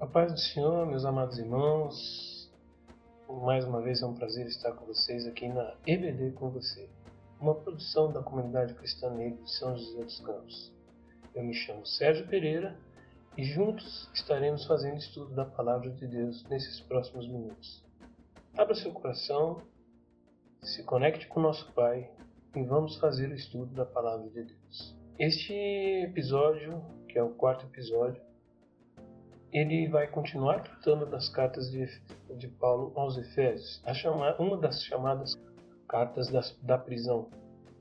A paz do Senhor, meus amados irmãos. Mais uma vez é um prazer estar com vocês aqui na EBD com você, uma produção da comunidade cristã negra de São José dos Campos. Eu me chamo Sérgio Pereira e juntos estaremos fazendo estudo da palavra de Deus nesses próximos minutos. Abra seu coração, se conecte com nosso Pai e vamos fazer o estudo da palavra de Deus. Este episódio, que é o quarto episódio, ele vai continuar tratando das cartas de, de Paulo aos Efésios, chama, uma das chamadas cartas das, da prisão,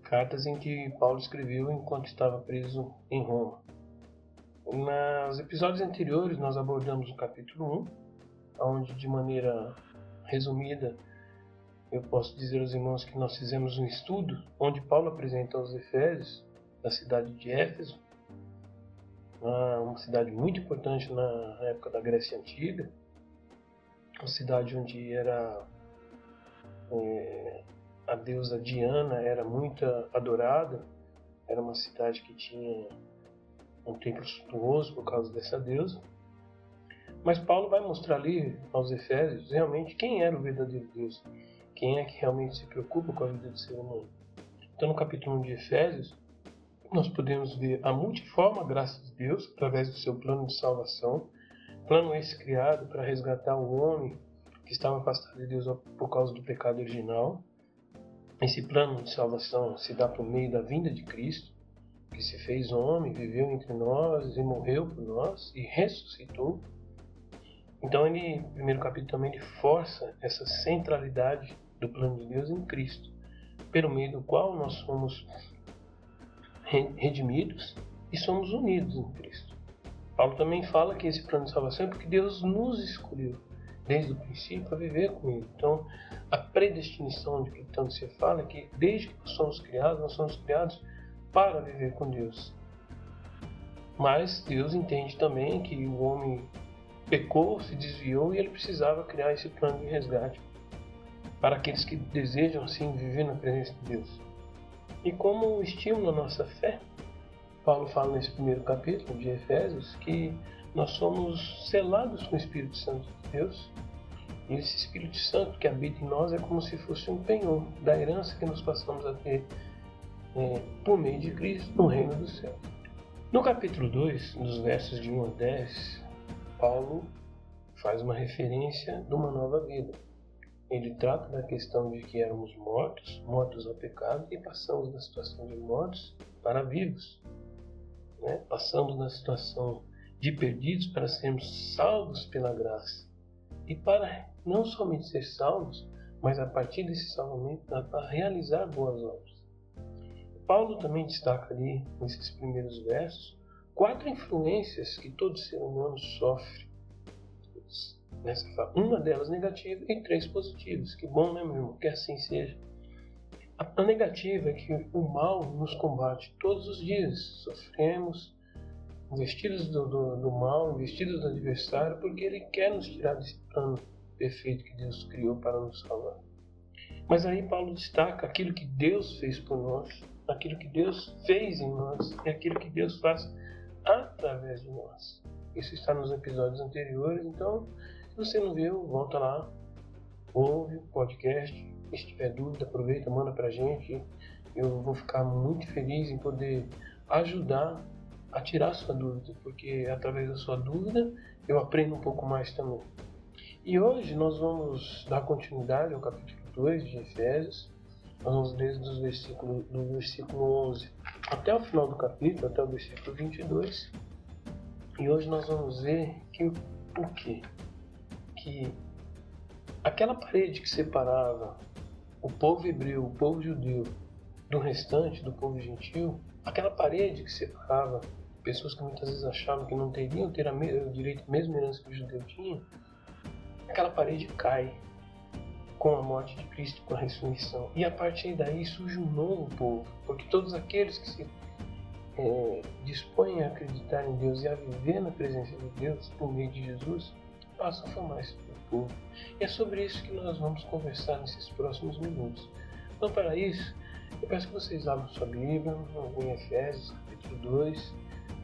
cartas em que Paulo escreveu enquanto estava preso em Roma. Nos episódios anteriores nós abordamos o capítulo 1, onde de maneira resumida eu posso dizer aos irmãos que nós fizemos um estudo onde Paulo apresenta aos Efésios da cidade de Éfeso uma cidade muito importante na época da Grécia Antiga, uma cidade onde era é, a deusa Diana era muito adorada, era uma cidade que tinha um templo suntuoso por causa dessa deusa. Mas Paulo vai mostrar ali aos Efésios realmente quem era o verdadeiro Deus, quem é que realmente se preocupa com a vida do ser humano. Então, no capítulo 1 de Efésios, nós podemos ver a multiforme graça de Deus através do seu plano de salvação, plano esse criado para resgatar o homem que estava afastado de Deus por causa do pecado original. Esse plano de salvação se dá por meio da vinda de Cristo, que se fez homem, viveu entre nós e morreu por nós e ressuscitou. Então ele, no primeiro capítulo também ele força essa centralidade do plano de Deus em Cristo, pelo meio do qual nós somos redimidos e somos unidos em Cristo. Paulo também fala que esse plano de salvação é porque Deus nos escolheu desde o princípio a viver com Ele. Então, a predestinação de que tanto se fala é que desde que nós somos criados, nós somos criados para viver com Deus. Mas Deus entende também que o homem pecou, se desviou e ele precisava criar esse plano de resgate para aqueles que desejam assim viver na presença de Deus. E como estímulo à nossa fé, Paulo fala nesse primeiro capítulo de Efésios que nós somos selados com o Espírito Santo de Deus. E esse Espírito Santo que habita em nós é como se fosse um penhor da herança que nós passamos a ter é, por meio de Cristo no reino do céu. No capítulo 2, nos versos de 1 a 10, Paulo faz uma referência de uma nova vida ele trata da questão de que éramos mortos, mortos ao pecado, e passamos da situação de mortos para vivos. Né? Passamos da situação de perdidos para sermos salvos pela graça. E para não somente ser salvos, mas a partir desse salvamento, para realizar boas obras. Paulo também destaca ali, nesses primeiros versos, quatro influências que todo ser humano sofre nessa fala. Uma delas negativa e três positivas. Que bom, né, meu irmão? Que assim seja. A negativa é que o mal nos combate todos os dias. Sofremos, vestidos do, do, do mal, vestidos do adversário, porque ele quer nos tirar desse plano perfeito que Deus criou para nos salvar. Mas aí Paulo destaca aquilo que Deus fez por nós, aquilo que Deus fez em nós e aquilo que Deus faz através de nós. Isso está nos episódios anteriores, então você não viu, volta lá, ouve o podcast. Se tiver dúvida, aproveita, manda pra gente. Eu vou ficar muito feliz em poder ajudar a tirar sua dúvida, porque através da sua dúvida eu aprendo um pouco mais também. E hoje nós vamos dar continuidade ao capítulo 2 de Efésios. Nós vamos ler dos versículo, do versículo 11 até o final do capítulo, até o versículo 22. E hoje nós vamos ver que o porquê que aquela parede que separava o povo hebreu, o povo judeu, do restante, do povo gentil, aquela parede que separava pessoas que muitas vezes achavam que não teriam ter o direito à mesma herança que o judeu tinha, aquela parede cai com a morte de Cristo, com a ressurreição. E a partir daí surge um novo povo, porque todos aqueles que se é, dispõem a acreditar em Deus e a viver na presença de Deus por meio de Jesus, passam a formar esse povo. E é sobre isso que nós vamos conversar nesses próximos minutos. Então, para isso, eu peço que vocês abram sua Bíblia em Efésios, capítulo 2,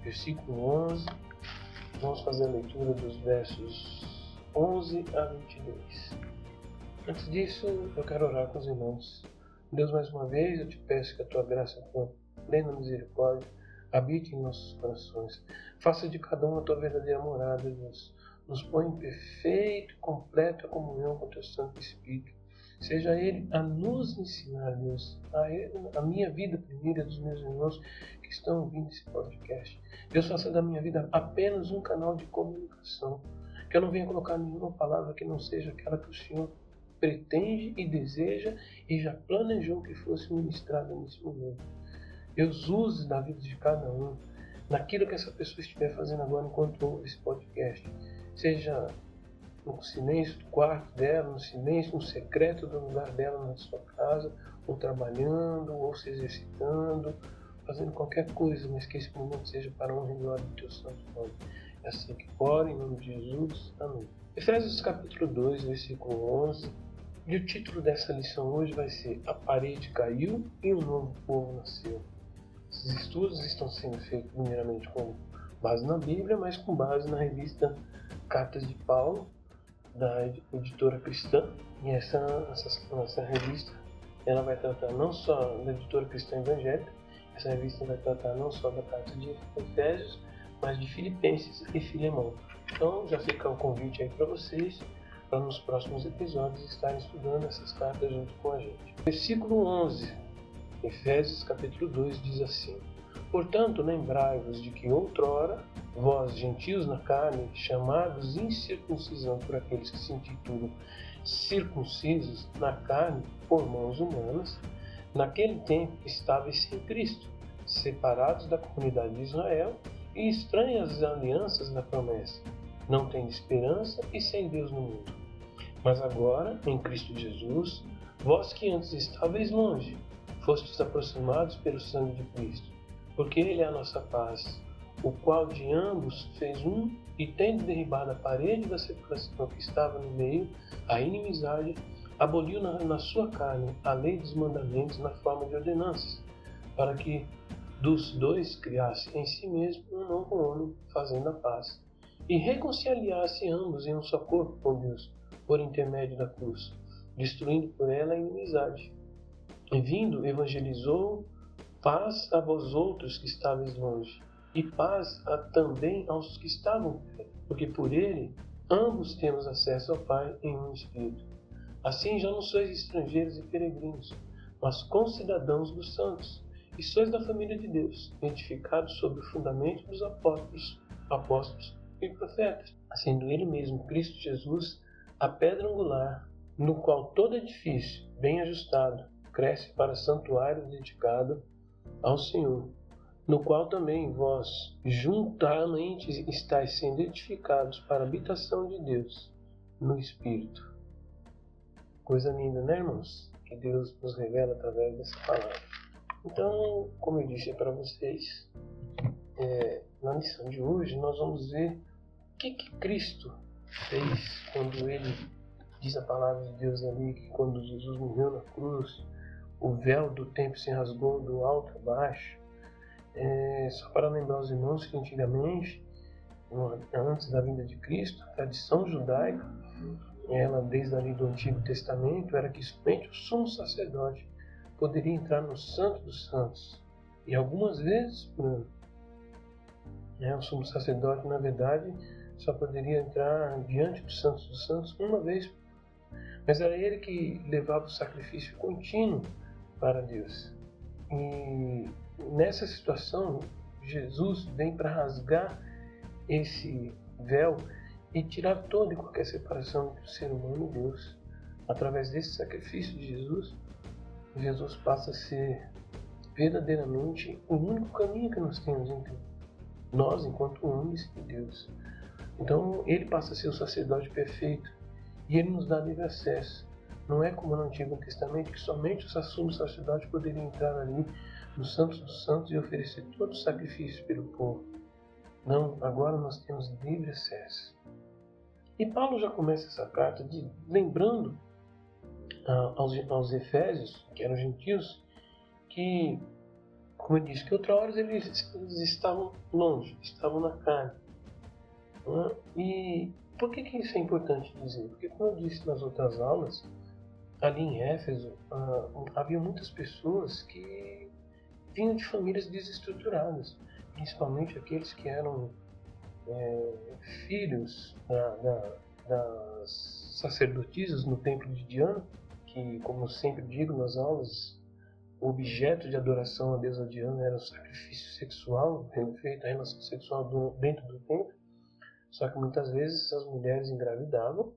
versículo 11. Vamos fazer a leitura dos versos 11 a 22. Antes disso, eu quero orar com os irmãos. Deus, mais uma vez, eu te peço que a tua graça, tua plena misericórdia, habite em nossos corações. Faça de cada um a tua verdadeira morada, Deus. Nos põe em perfeita e completa comunhão com o teu Santo Espírito. Seja Ele a nos ensinar, Deus, a, ele, a minha vida primeira dos meus irmãos que estão ouvindo esse podcast. Deus, faça da minha vida apenas um canal de comunicação. Que eu não venha colocar nenhuma palavra que não seja aquela que o Senhor pretende e deseja e já planejou que fosse ministrada nesse momento. Deus use na vida de cada um, naquilo que essa pessoa estiver fazendo agora enquanto ouve esse podcast. Seja no silêncio do quarto dela, no silêncio, no secreto do lugar dela na sua casa, ou trabalhando, ou se exercitando, fazendo qualquer coisa, mas que esse momento seja para honra e glória do teu santo nome. É assim que ora, em nome de Jesus. Amém. Efésios capítulo 2, versículo 11. E o título dessa lição hoje vai ser A parede caiu e um novo povo nasceu. Esses estudos estão sendo feitos primeiramente com base na Bíblia, mas com base na revista Cartas de Paulo, da editora cristã. E essa, essa, essa revista ela vai tratar não só da editora cristã evangélica, essa revista vai tratar não só da carta de Efésios, mas de Filipenses e Filemão. Então já fica o convite aí para vocês para nos próximos episódios estarem estudando essas cartas junto com a gente. Versículo 11, Efésios capítulo 2 diz assim: Portanto, lembrai-vos de que outrora, vós, gentios na carne, chamados incircuncisão por aqueles que se intitulam circuncisos na carne por mãos humanas, naquele tempo estáveis sem Cristo, separados da comunidade de Israel e estranhas alianças da promessa, não tendo esperança e sem Deus no mundo. Mas agora, em Cristo Jesus, vós que antes estáveis longe, fostes aproximados pelo sangue de Cristo, porque Ele é a nossa paz, o qual de ambos fez um, e tendo derribado a parede da separação que estava no meio, a inimizade, aboliu na, na sua carne a lei dos mandamentos na forma de ordenanças, para que dos dois criasse em si mesmo um novo homem, fazendo a paz, e reconciliasse ambos em um só corpo com Deus, por intermédio da cruz, destruindo por ela a inimizade. E vindo, evangelizou paz a vós outros que estáveis longe, e paz a, também aos que estavam porque por ele ambos temos acesso ao Pai em um Espírito. Assim já não sois estrangeiros e peregrinos, mas concidadãos dos santos, e sois da família de Deus, edificados sobre o fundamento dos apóstolos, apóstolos e profetas, sendo ele mesmo Cristo Jesus a pedra angular, no qual todo edifício, bem ajustado, cresce para santuário dedicado ao Senhor, no qual também vós juntamente estáis sendo edificados para a habitação de Deus no Espírito. Coisa linda, né, irmãos? Que Deus nos revela através dessa palavra. Então, como eu disse para vocês, é, na lição de hoje nós vamos ver o que, que Cristo fez quando ele diz a palavra de Deus ali que quando Jesus morreu na cruz, o véu do templo se rasgou do alto a baixo. É, só para lembrar os irmãos que antigamente, antes da vinda de Cristo, a tradição judaica, ela desde ali do Antigo Testamento, era que somente o sumo sacerdote poderia entrar no Santo dos Santos. E algumas vezes por ano. Né, o sumo sacerdote, na verdade, só poderia entrar diante dos Santos dos Santos uma vez. Mas era ele que levava o sacrifício contínuo para Deus. E nessa situação, Jesus vem para rasgar esse véu e tirar toda e qualquer separação entre o ser humano e Deus. Através desse sacrifício de Jesus, Jesus passa a ser verdadeiramente o único caminho que nós temos entre nós, enquanto homens, e Deus. Então, ele passa a ser o sacerdote perfeito e ele nos dá livre acesso não é como no Antigo Testamento que somente o sumo sacerdote poderia entrar ali no Santos dos Santos e oferecer todo o sacrifício pelo povo. Não, agora nós temos livre acesso. E Paulo já começa essa carta de, lembrando ah, aos, aos Efésios, que eram gentios, que, como eu disse, que outra hora eles, eles estavam longe, estavam na carne. Né? E por que, que isso é importante dizer? Porque, como eu disse nas outras aulas, ali em Éfeso, ah, havia muitas pessoas que vinham de famílias desestruturadas, principalmente aqueles que eram é, filhos da, da, das sacerdotisas no templo de Diana, que, como sempre digo nas aulas, o objeto de adoração à deusa Diana era o sacrifício sexual, feito a relação sexual do, dentro do templo. Só que muitas vezes as mulheres engravidavam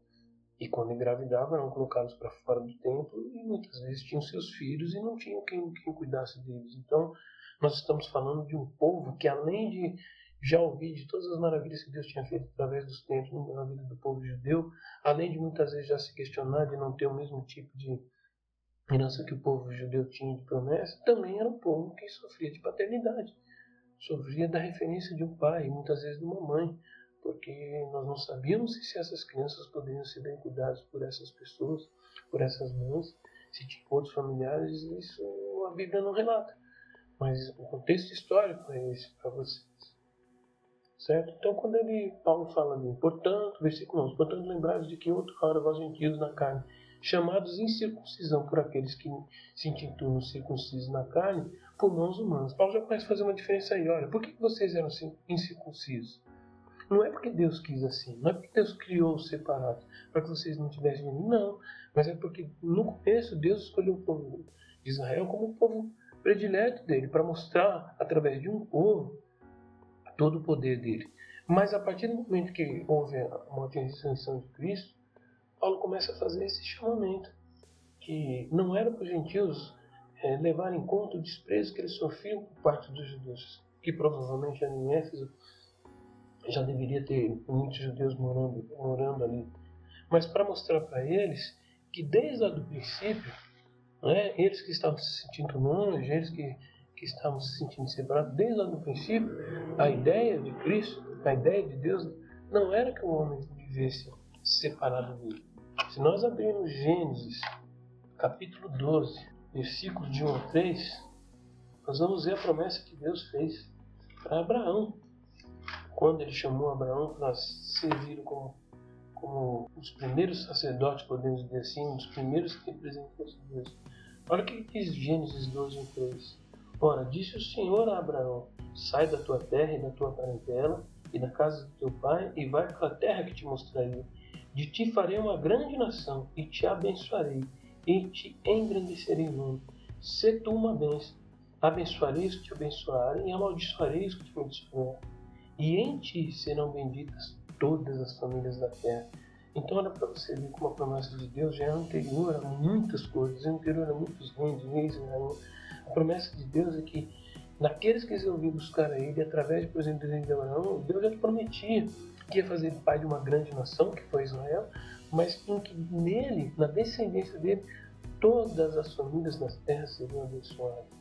e quando engravidavam eram colocados para fora do templo e muitas vezes tinham seus filhos e não tinham quem, quem cuidasse deles. Então nós estamos falando de um povo que além de já ouvir de todas as maravilhas que Deus tinha feito através dos tempos na vida do povo judeu, além de muitas vezes já se questionar de não ter o mesmo tipo de herança que o povo judeu tinha de promessa, também era um povo que sofria de paternidade, sofria da referência de um pai muitas vezes de uma mãe, porque nós não sabíamos se essas crianças poderiam ser bem cuidadas por essas pessoas, por essas mães, se tinham outros familiares, isso a Bíblia não relata. Mas o contexto histórico é esse para vocês. Certo? Então, quando ele, Paulo fala ali, portanto, versículo 11, portanto, lembrados de que outro hora vós gentios na carne, chamados incircuncisão por aqueles que se intitulam circuncisos na carne, por mãos humanas. Paulo já começa a fazer uma diferença aí. Olha, por que vocês eram incircuncisos? Não é porque Deus quis assim, não é porque Deus criou os separados, para que vocês não tivessem não, mas é porque no começo Deus escolheu o povo de Israel como o povo predileto dele, para mostrar através de um povo todo o poder dele. Mas a partir do momento que houve a morte e a ressurreição de Cristo, Paulo começa a fazer esse chamamento, que não era para os gentios é, em conta o desprezo que eles sofriam por parte dos judeus, que provavelmente ali em Éfeso já deveria ter muitos judeus morando, morando ali. Mas para mostrar para eles que desde lá do princípio, né, eles que estavam se sentindo longe, eles que, que estavam se sentindo separados, desde lá do princípio, a ideia de Cristo, a ideia de Deus, não era que o homem vivesse separado dele. Se nós abrirmos Gênesis, capítulo 12, versículos de 1 a 3, nós vamos ver a promessa que Deus fez para Abraão. Quando ele chamou Abraão para servir como, como os primeiros sacerdotes, podemos dizer assim, os primeiros representantes de Deus. Olha o que diz Gênesis 12, 3. Ora, disse o Senhor a Abraão: Sai da tua terra e da tua parentela e da casa do teu pai e vai para a terra que te mostrarei de ti farei uma grande nação, e te abençoarei, e te engrandecerei muito. Se tu uma bênção, abençoarei os que te abençoarem, e amaldiçoarei os que te amaldiçoarem. E em ti serão benditas todas as famílias da terra. Então, olha para você ver como a promessa de Deus já é anterior a muitas coisas, é anterior a muitos reis, reis né? A promessa de Deus é que naqueles que resolviam buscar a Ele, através do presente de Abraão, Deus já te prometia que ia fazer pai de uma grande nação, que foi Israel, mas em que nele, na descendência dele, todas as famílias das terras seriam abençoadas.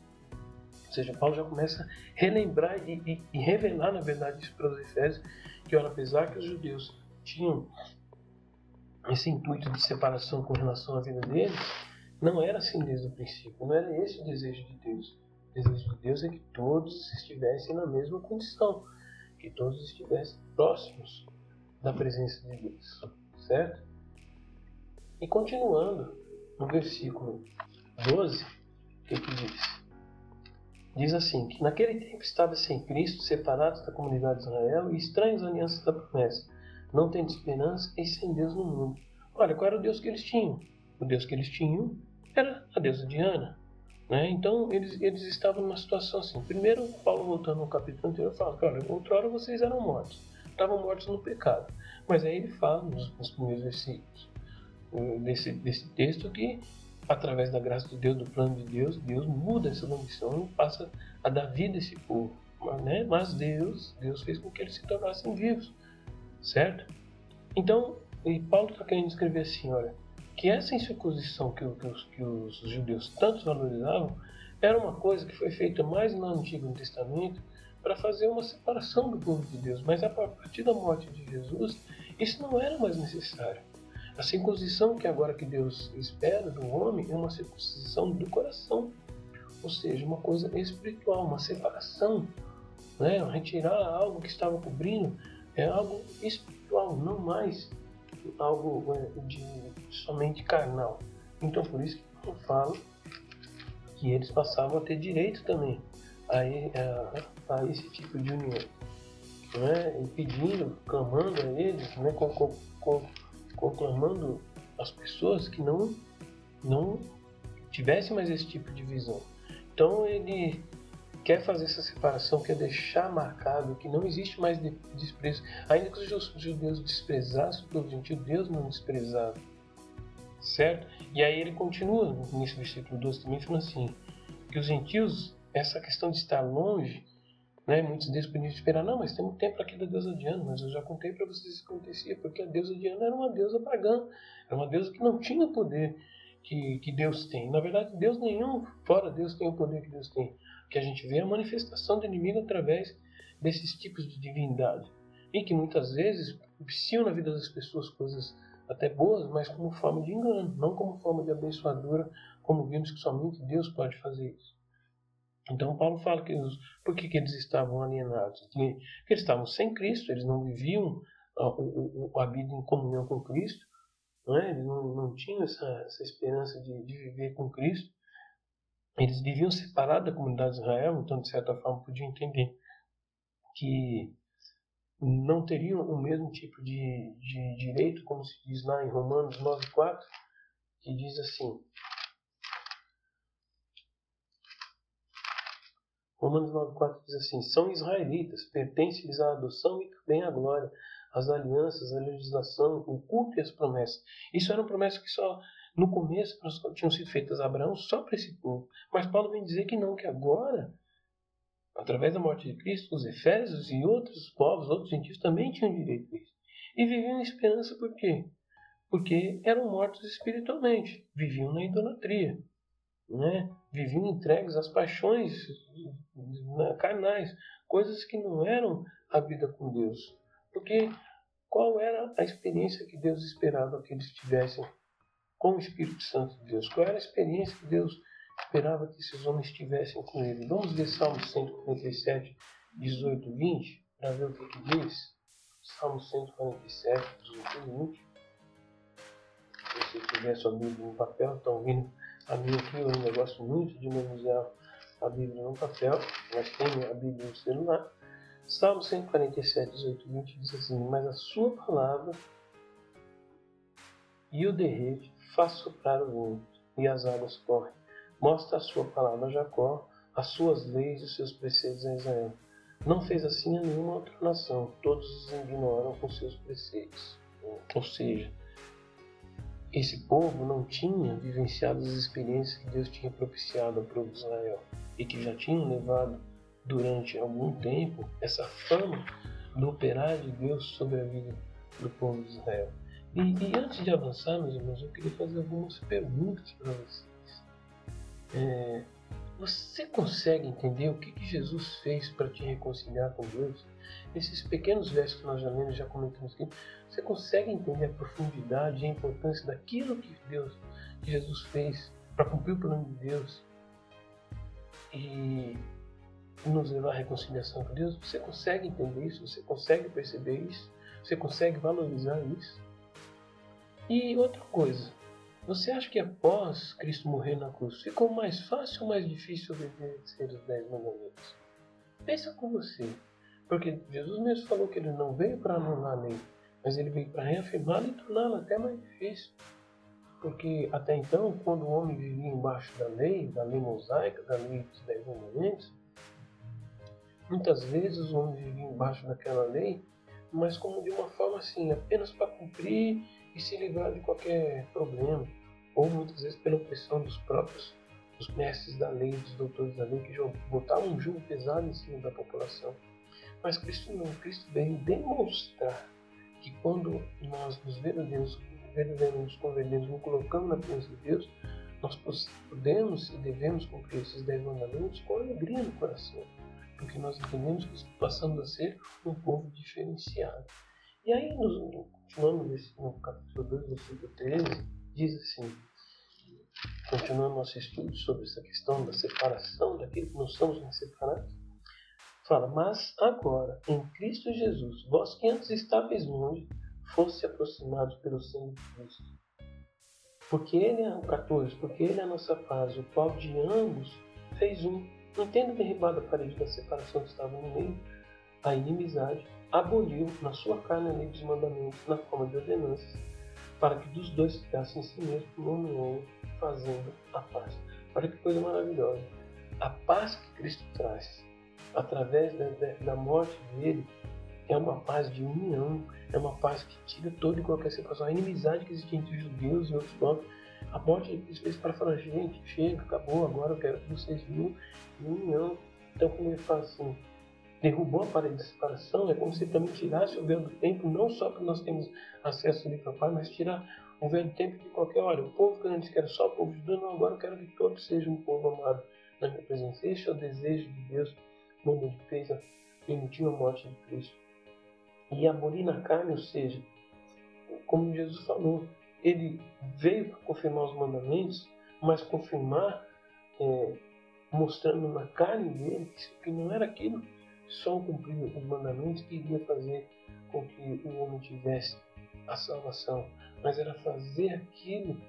Ou seja, Paulo já começa a relembrar e, e, e revelar, na verdade, isso para os Efésios, que, olha, apesar que os judeus tinham esse intuito de separação com relação à vida deles, não era assim desde o princípio, não era esse o desejo de Deus. O desejo de Deus é que todos estivessem na mesma condição que todos estivessem próximos da presença de Deus, certo? E continuando no versículo 12, o que, que diz? Diz assim: que naquele tempo estava sem Cristo, separados da comunidade de Israel e estranhos à aliança da promessa, não tendo esperança e sem Deus no mundo. Olha, qual era o Deus que eles tinham? O Deus que eles tinham era a deusa Diana, né? Então eles, eles estavam numa situação assim. Primeiro, Paulo voltando no capítulo anterior fala que olha, outrora vocês eram mortos, estavam mortos no pecado. Mas aí ele fala nos, nos primeiros versículos eh, desse, desse texto que através da graça de Deus, do plano de Deus, Deus muda essa condição e passa a dar vida a esse povo. Mas, né? Mas Deus, Deus fez com que eles se tornassem vivos, certo? Então, Paulo está querendo escrever assim, olha, que essa incircuncisão que, que, os, que os judeus tanto valorizavam era uma coisa que foi feita mais no Antigo Testamento para fazer uma separação do povo de Deus. Mas a partir da morte de Jesus, isso não era mais necessário. A circuncisão que agora que Deus espera do homem é uma circuncisão do coração, ou seja, uma coisa espiritual, uma separação, né? retirar algo que estava cobrindo é algo espiritual, não mais algo é, de somente carnal. Então por isso que eu falo que eles passavam a ter direito também a, a, a esse tipo de união. Né? E pedindo, clamando a eles, né? com, com, com, conclamando as pessoas que não, não tivessem mais esse tipo de visão. Então ele quer fazer essa separação, quer deixar marcado que não existe mais desprezo. Ainda que os judeus desprezassem o gentil, Deus não desprezava. Certo? E aí ele continua nesse versículo 12 também falando assim, que os gentios, essa questão de estar longe, né, muitos deles podiam esperar, não, mas tem um tempo aqui da deusa Diana, mas eu já contei para vocês o que acontecia, porque a deusa Diana era uma deusa pagã, era uma deusa que não tinha poder que, que Deus tem. Na verdade, Deus nenhum, fora Deus, tem o poder que Deus tem. O que a gente vê é a manifestação do inimigo através desses tipos de divindade, e que muitas vezes propiciam na vida das pessoas coisas até boas, mas como forma de engano, não como forma de abençoadora, como vimos que somente Deus pode fazer isso. Então Paulo fala que eles, por que, que eles estavam alienados? Porque eles estavam sem Cristo, eles não viviam a, a, a vida em comunhão com Cristo, não é? eles não, não tinham essa, essa esperança de, de, viver com Cristo. Eles viviam separados da comunidade de Israel, então de certa forma podiam entender que não teriam o mesmo tipo de, de direito, como se diz lá em Romanos 9,4, que diz assim: Romanos 9,4 diz assim: São israelitas, pertence-lhes a adoção e também a glória, as alianças, a legislação, o culto e as promessas. Isso eram promessas que só no começo tinham sido feitas a Abraão só para esse povo. Mas Paulo vem dizer que não, que agora, através da morte de Cristo, os Efésios e outros povos, outros gentios também tinham direito a isso. E viviam em esperança por quê? Porque eram mortos espiritualmente, viviam na idolatria né? Viviam entregues às paixões né, carnais, coisas que não eram a vida com Deus. Porque qual era a experiência que Deus esperava que eles tivessem com o Espírito Santo de Deus? Qual era a experiência que Deus esperava que esses homens tivessem com ele? Vamos ver Salmo 147, 18 20, para ver o que, que diz. Salmo 147, 18 e 20. Se você tiver sua Bíblia no papel, estão ouvindo a minha aqui eu ainda gosto muito de manusear a Bíblia no papel, mas tenho a Bíblia no celular. Salmo 147, 18 20 diz assim: Mas a sua palavra e o derrete faz soprar o vento, e as águas correm. Mostra a sua palavra a Jacó, as suas leis e os seus preceitos a Israel. Não fez assim a nenhuma outra nação, todos os ignoram com seus preceitos. Ou seja, esse povo não tinha vivenciado as experiências que Deus tinha propiciado ao povo de Israel e que já tinham levado durante algum tempo essa fama do operar de Deus sobre a vida do povo de Israel. E, e antes de avançar, meus irmãos, eu queria fazer algumas perguntas para vocês. É, você consegue entender o que, que Jesus fez para te reconciliar com Deus? Esses pequenos versos que nós já lemos, já comentamos aqui, você consegue entender a profundidade e a importância daquilo que Deus, que Jesus fez para cumprir o plano de Deus e nos levar à reconciliação com Deus? Você consegue entender isso? Você consegue perceber isso? Você consegue valorizar isso? E outra coisa, você acha que após Cristo morrer na cruz ficou mais fácil ou mais difícil obedecer os dez mandamentos? Pensa com você. Porque Jesus mesmo falou que ele não veio para anular a lei, mas ele veio para reafirmá-la e torná-la até mais difícil. Porque até então, quando o homem vivia embaixo da lei, da lei mosaica, da lei dos dez mandamentos, muitas vezes o homem vivia embaixo daquela lei, mas como de uma forma assim, apenas para cumprir e se livrar de qualquer problema, ou muitas vezes pela opressão dos próprios dos mestres da lei, dos doutores da lei, que botavam um jugo pesado em cima da população. Mas Cristo não, Cristo veio demonstrar que quando nós nos verdadeiramente nos convertemos, nos colocamos na presença de Deus, nós podemos e devemos cumprir esses dez mandamentos com alegria no coração, porque nós entendemos que passamos a ser um povo diferenciado. E aí, continuando no capítulo 2, versículo 13, diz assim, continuando nosso estudo sobre essa questão da separação daquilo que nós somos separados, fala, mas agora, em Cristo Jesus, vós que antes estáveis longe, fosse aproximados pelo sangue de Cristo. Porque Ele é o 14, porque Ele é a nossa paz, o qual de ambos fez um. Não tendo derribado a parede da separação que estava no meio, a inimizade, aboliu na sua carne a lei dos mandamentos na forma de ordenanças, para que dos dois ficassem em si mesmo nome homem, fazendo a paz. Olha que coisa maravilhosa. A paz que Cristo traz, através da, da morte dele, é uma paz de união, é uma paz que tira toda e qualquer separação. A inimizade que existia entre os judeus e outros povos, a morte de Cristo fez para falar, gente, chega, acabou, agora eu quero que vocês vivam em união. Então, como ele fala assim, derrubou a parede de separação, é como se também tirasse o véu do templo, não só para nós termos acesso ali para o Pai, mas tirar o véu do templo de qualquer hora. O povo que antes era só o povo judeu, não, agora eu quero que todos sejam um povo amado na minha presença. Este é o desejo de Deus quando ele fez a, permitiu a morte de Cristo e abolir na carne, ou seja, como Jesus falou, ele veio para confirmar os mandamentos, mas confirmar é, mostrando na carne dele que não era aquilo só cumprir os mandamentos que iria fazer com que o homem tivesse a salvação, mas era fazer aquilo,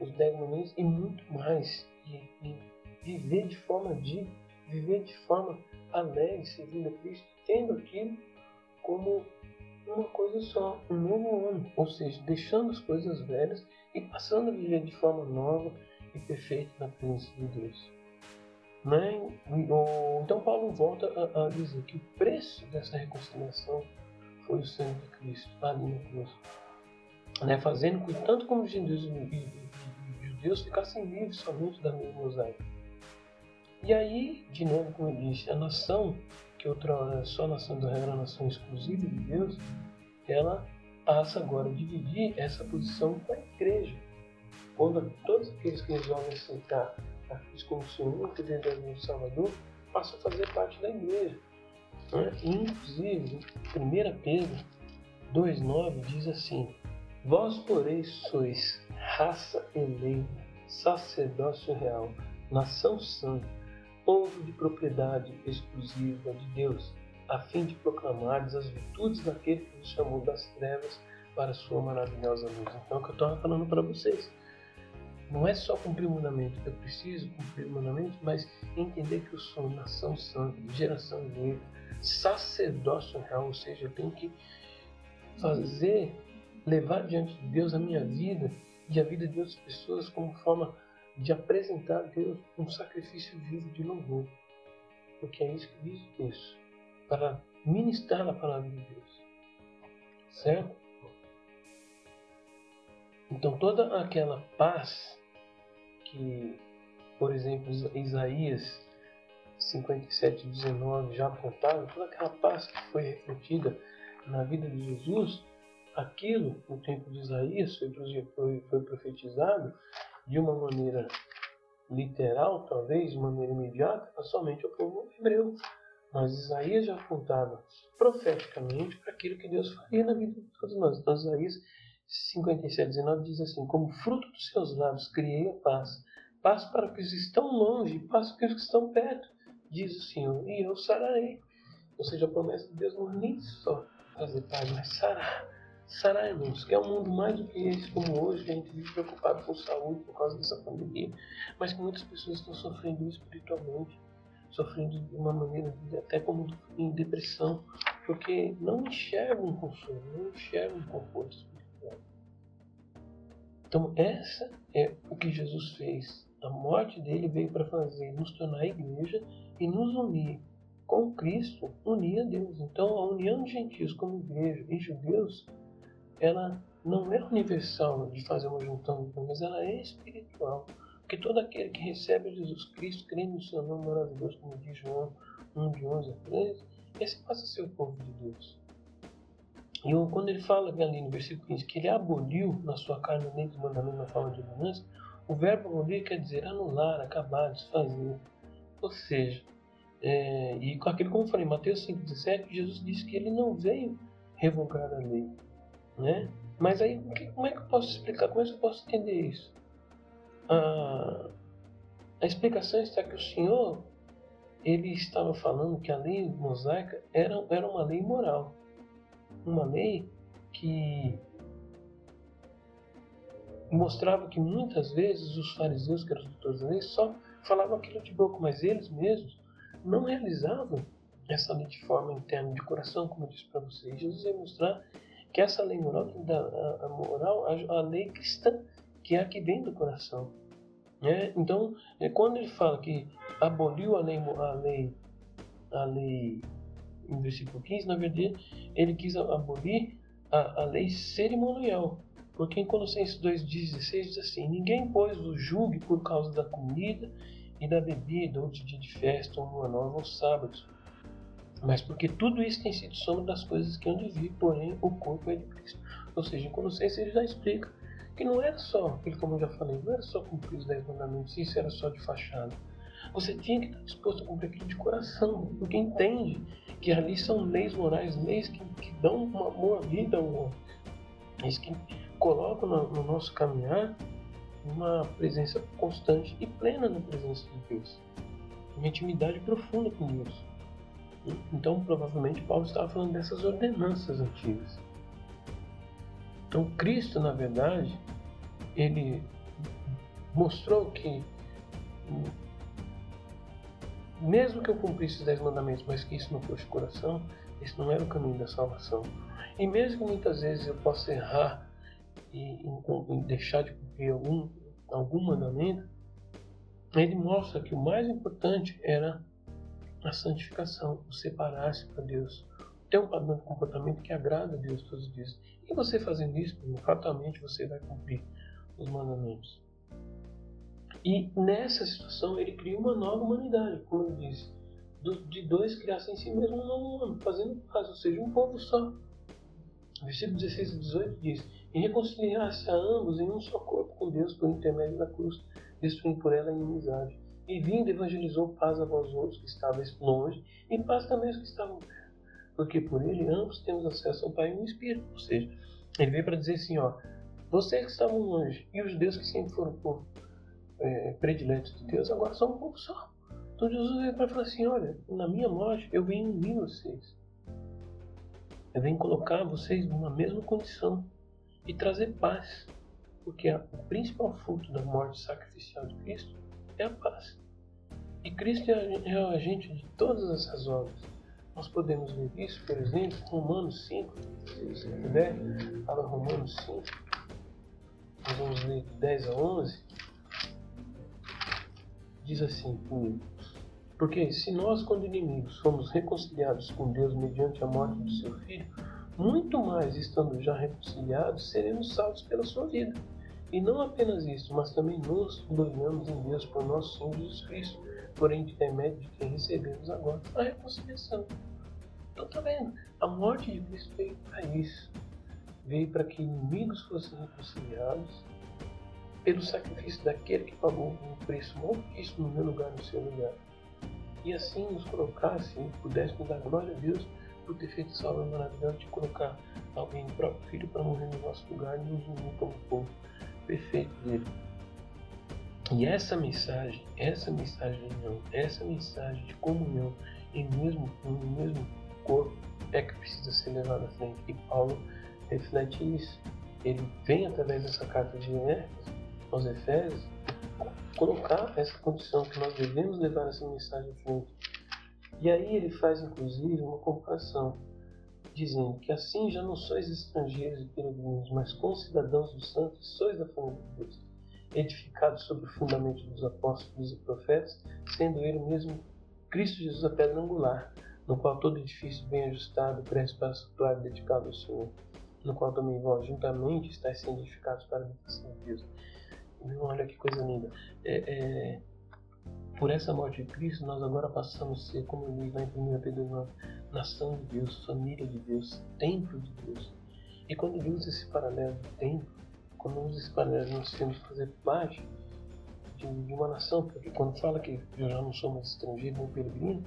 os dez mandamentos e muito mais, e, e viver de forma digna, viver de forma alegre, servindo a Cristo, tendo aquilo como uma coisa só, um novo homem, ou seja, deixando as coisas velhas e passando a viver de forma nova e perfeita na presença de Deus. Né? Então Paulo volta a, a, dizer que o preço dessa reconciliação foi o sangue de Cristo ali na cruz. Né? Fazendo que tanto como os judeus judeus ficassem livres somente da mesma mosaico. E aí, de novo, como eu disse, a nação que outra hora só a nação da era a nação exclusiva de Deus, ela passa agora a dividir essa posição com a igreja. Quando todos aqueles que resolvem aceitar Cristo como seu único verdadeiro Salvador passam a fazer parte da igreja. Né? Inclusive, 1 Pedro 2,9 diz assim: Vós, porém, sois raça eleita, sacerdócio real, nação santa povo de propriedade exclusiva de Deus, a fim de proclamardes as virtudes daquele que nos chamou das trevas para a sua maravilhosa luz. Então, é o que eu estou falando para vocês. Não é só cumprir o mandamento, eu preciso cumprir o mandamento, mas entender que eu sou nação santa, geração eleita, sacerdócio real, ou seja, eu tenho que fazer, levar diante de Deus a minha vida e a vida de outras pessoas como forma de apresentar a Deus um sacrifício vivo de louvor. Porque é isso que diz o texto. Para ministrar a palavra de Deus. Certo? Então toda aquela paz que, por exemplo, Isaías 57, 19 já apontava, toda aquela paz que foi refletida na vida de Jesus, aquilo no tempo de Isaías foi, foi, profetizado de uma maneira literal, talvez, de maneira imediata, somente ao povo hebreu. Mas Isaías já apontava profeticamente para aquilo que Deus faria na vida de todos nós. Então, Isaías 57, 19 diz assim: Como fruto dos seus lábios criei a paz, paz para os que estão longe, paz para os que estão perto, diz o Senhor, e eu sararei. Ou seja, a promessa de Deus não é nem só trazer paz, mas sarar Sarai-nos, que é um mundo mais do que esse, como hoje, que a gente vive preocupado com saúde por causa dessa pandemia, mas que muitas pessoas estão sofrendo espiritualmente, sofrendo de uma maneira até como em depressão, porque não enxergam um consolo, não enxergam um conforto. Então, essa é o que Jesus fez. A morte dele veio para fazer, nos tornar igreja e nos unir com Cristo, unir a Deus. Então, a união de gentios como igreja e judeus ela não é universal de fazer uma junção, mas ela é espiritual. Porque todo aquele que recebe Jesus Cristo, crê no seu nome maravilhoso, como diz João 1 de 11 a 13, esse passa a ser o povo de Deus. E quando ele fala ali no versículo 15 que ele aboliu na sua carne dentro do mandamento na forma de ordenança, o verbo abolir quer dizer anular, acabar, desfazer. Ou seja, é, e com aquilo como eu falei, Mateus 5,17, Jesus disse que ele não veio revogar a lei, né? Mas aí, como é que eu posso explicar? Como é que eu posso entender isso? A, a explicação está que o Senhor ele estava falando que a lei mosaica era, era uma lei moral. Uma lei que mostrava que muitas vezes os fariseus, que eram os doutores da lei, só falavam aquilo de boca, mas eles mesmos não realizavam essa lei de forma interna, de coração, como eu disse para vocês. Jesus vai mostrar que essa lei moral, a, a moral, a, a, lei cristã, que é a que vem do coração. Né? Então, é quando ele fala que aboliu a lei, a lei, a lei, em versículo 15, na verdade, ele quis abolir a, a lei cerimonial. Porque em Colossenses 2,16 diz assim: Ninguém, pois, o julgue por causa da comida e da bebida, ou de dia de festa, ou lua nova, ou sábados mas porque tudo isso tem sido sombra das coisas que hão de vir, porém o corpo é de Cristo. Ou seja, em Colossenses ele já explica que não era só, aquilo como eu já falei, não era só cumprir os dez mandamentos, isso era só de fachada. Você tinha que estar disposto a cumprir aquilo de coração, porque entende que ali são leis morais, leis que, que dão uma boa vida ao homem, leis que colocam no, no nosso caminhar uma presença constante e plena na presença de Deus, uma intimidade profunda com Deus. Então, provavelmente, Paulo estava falando dessas ordenanças antigas. Então, Cristo, na verdade, ele mostrou que, mesmo que eu cumprisse os dez mandamentos, mas que isso não fosse coração, esse não era o caminho da salvação. E mesmo que muitas vezes eu possa errar e, e deixar de cumprir algum, algum mandamento, ele mostra que o mais importante era a santificação, o separar-se para Deus. Ter um padrão de comportamento que agrada a Deus todos os dias. E você fazendo isso, fatalmente você vai cumprir os mandamentos. E nessa situação ele cria uma nova humanidade, como eu disse. de dois criassem em si mesmo um novo homem, fazendo paz, ou seja, um povo só. Versículo 16 e 18 diz: E reconciliar-se a ambos em um só corpo com Deus por intermédio da cruz, destruindo por ela a inimizade e vindo evangelizou paz a vós outros que estáveis longe e paz também aos que estavam perto. Porque por ele ambos temos acesso ao Pai no Espírito. Ou seja, ele veio para dizer assim, ó, vocês que estavam longe e os judeus que sempre foram povo é, prediletos de Deus, agora são um pouco só. Então Jesus veio para falar assim, olha, na minha morte eu venho unir vocês. Eu venho colocar vocês numa mesma condição e trazer paz. Porque o principal fruto da morte sacrificial de Cristo é a paz. E Cristo é o agente de todas essas obras. Nós podemos ver isso, por exemplo, Romanos 5. Se puder, fala Romanos 5. Nós vamos ler 10 a 11. Diz assim comigo. Porque se nós, quando inimigos, fomos reconciliados com Deus mediante a morte do seu Filho, muito mais, estando já reconciliados, seremos salvos pela sua vida. E não apenas isso, mas também nos gloriamos em Deus por nosso Senhor Jesus Cristo, por intermédio de quem recebemos agora a reconciliação. Então tá vendo? A morte de Cristo veio para isso. Veio para que inimigos fossem reconciliados pelo sacrifício daquele que pagou um preço altíssimo no meu lugar, no seu lugar. E assim nos colocasse e pudéssemos dar glória a Deus por ter feito essa obra maravilhosa de colocar alguém, o próprio Filho, para morrer no nosso lugar e nos unir como povo perfeito dele. E essa mensagem, essa mensagem de união, essa mensagem de comunhão em mesmo, no mesmo corpo é que precisa ser levada à frente. E Paulo reflete isso. Ele vem através dessa carta de Efésios, aos Efésios, colocar essa condição que nós devemos levar essa mensagem frente. E aí ele faz inclusive uma comparação dizendo que assim já não sois estrangeiros e peregrinos, mas concidadãos dos santos, sois da família de Deus, edificados sobre o fundamento dos apóstolos e profetas, sendo ele mesmo Cristo Jesus a pedra angular, no qual todo edifício bem ajustado cresce para santuário dedicado ao Senhor, no qual também vós juntamente estáis sendo edificados para a habitação de Deus. Olha que coisa linda. É, é, por essa morte de Cristo, nós agora passamos a ser, como ele lá em 1 Pedro 9, nação de Deus, família de Deus, templo de Deus. E quando ele usa esse paralelo do templo, quando usa esse paralelo, nós temos que fazer parte de, de, uma nação, porque quando fala que eu já não sou mais estrangeiro nem peregrino,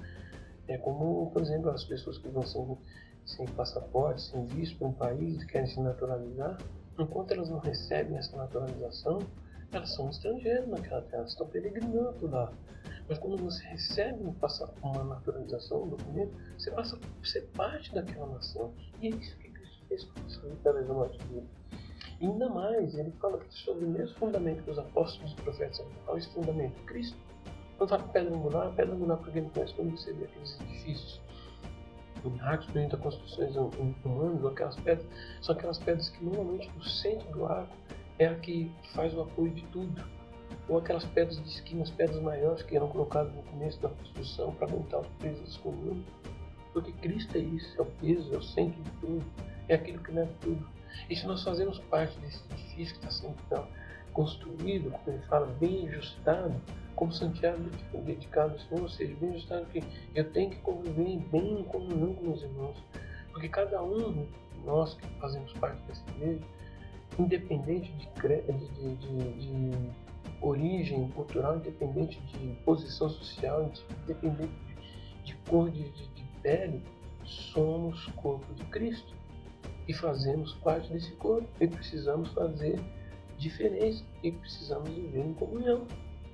é como, por exemplo, as pessoas que vão sem, sem passaporte, sem visto para um país querem se naturalizar, enquanto elas não recebem essa naturalização, elas são estrangeiras naquela terra, estão peregrinando lá. Mas quando você recebe uma naturalização, um documento, você passa a ser parte daquela nação. E é isso que Cristo fez com da nossa vida. Ainda mais, ele fala sobre o mesmo fundamento que os apóstolos e profetas qual é esse fundamento? Cristo. Quando fala pedra angular, pedra angular quem não conhece, quando você vê aqueles edifícios em arcos durante construções humanas, aquelas pedras, são aquelas pedras que normalmente no centro do arco é a que faz o apoio de tudo. Ou aquelas pedras de esquina, as pedras maiores que eram colocadas no começo da construção para aguentar os pesos das colunas. Porque Cristo é isso, é o peso, é o centro de tudo, é aquilo que leva tudo. E se nós fazemos parte desse edifício que está sendo então, construído, como ele fala, bem ajustado, como Santiago dedicado ao Senhor, ou seja, bem ajustado que eu tenho que conviver bem em comunhão com meus irmãos. Porque cada um de nós que fazemos parte dessa igreja, independente de, de, de, de origem cultural, independente de posição social, independente de, cor de, pele, somos corpo de Cristo. E fazemos parte desse corpo. E precisamos fazer diferença. E precisamos viver em comunhão.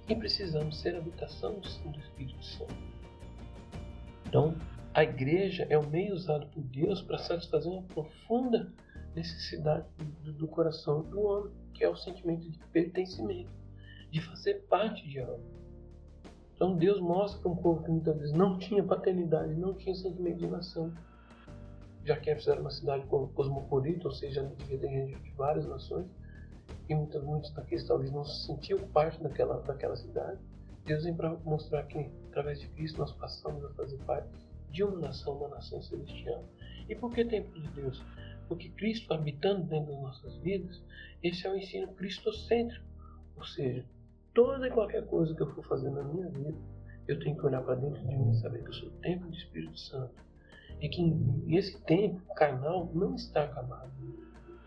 E precisamos ser habitação do Espírito Santo. Então, a igreja é o meio usado por Deus para satisfazer uma profunda necessidade do, do coração do homem, que é o sentimento de pertencimento, de fazer parte de algo. Então Deus mostra para um povo que muitas vezes não tinha paternidade, não tinha sentimento de nação, já que eles fizeram uma cidade cosmopolita, ou seja, gente de várias nações, e muitos, muitos daqueles talvez não se sentiam parte daquela, daquela cidade. Deus vem para mostrar que, através de Cristo, nós passamos a fazer parte de uma nação, uma nação celestial. E por que templo de Deus? Porque Cristo habitando dentro das nossas vidas, esse é o ensino cristocêntrico. Ou seja, toda e qualquer coisa que eu for fazer na minha vida, eu tenho que olhar para dentro de mim e saber que eu sou templo do Espírito Santo e que esse tempo carnal não está acabado.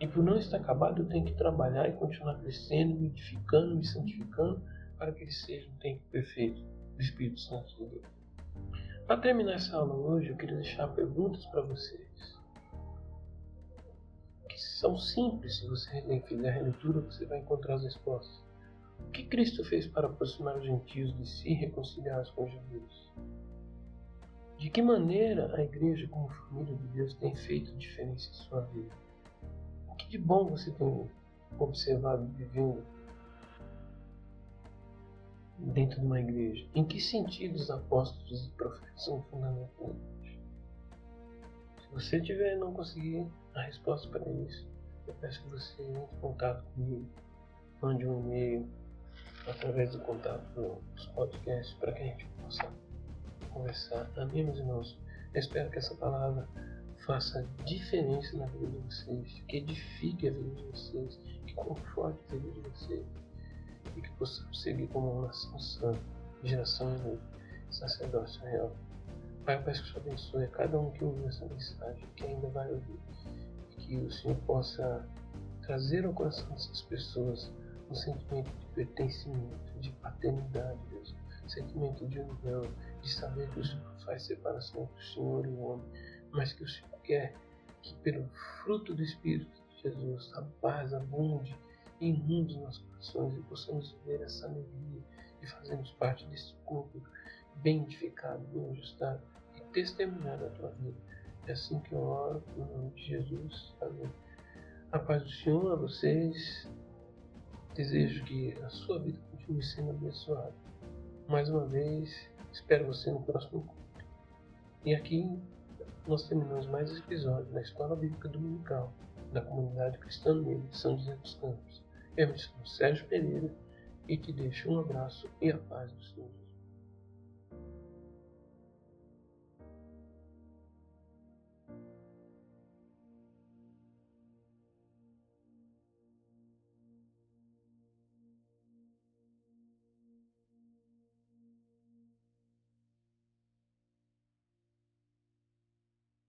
E por não estar acabado, eu tenho que trabalhar e continuar crescendo, me edificando, me santificando, para que ele seja um tempo perfeito do Espírito Santo de Deus. Para terminar essa aula hoje, eu queria deixar perguntas para vocês. São simples, se você fizer a releitura, você vai encontrar as respostas. O que Cristo fez para aproximar os gentios de si e reconciliar-os com Jesus? De que maneira a igreja, como família de Deus, tem feito diferença em sua vida? O que de bom você tem observado vivendo dentro de uma igreja? Em que sentido os apóstolos e profetas são fundamentais? Se você tiver não conseguir a resposta para isso, eu peço que você entre em contato comigo, mande um e-mail através do contato dos podcasts para que a gente possa conversar. Amém, meus irmãos? Eu espero que essa palavra faça diferença na vida de vocês, que edifique a vida de vocês, que conforte a vida de vocês e que possamos seguir como uma nação santa, geração de sacerdócio real. Pai, eu peço que o Senhor abençoe a cada um que ouviu essa mensagem, que ainda vai ouvir, e que o Senhor possa trazer ao coração dessas pessoas um sentimento de pertencimento, de paternidade, Deus, sentimento de união, de saber que o Senhor faz separação entre o Senhor e o homem, mas que o Senhor quer que pelo fruto do Espírito de Jesus a paz abunde e inunde nossos corações e possamos ver essa alegria e fazermos parte desse corpo bem edificado, bem ajustado e testemunhar a tua vida. É assim que eu oro, no nome de Jesus. Amém. A paz do Senhor a vocês. Desejo que a sua vida continue sendo abençoada. Mais uma vez, Espero você no próximo culto. E aqui nós terminamos mais esse episódio da Escola Bíblica Dominical da Comunidade Cristã Unida de São José dos Campos. Eu me chamo Sérgio Pereira e te deixo um abraço e a paz do Senhor.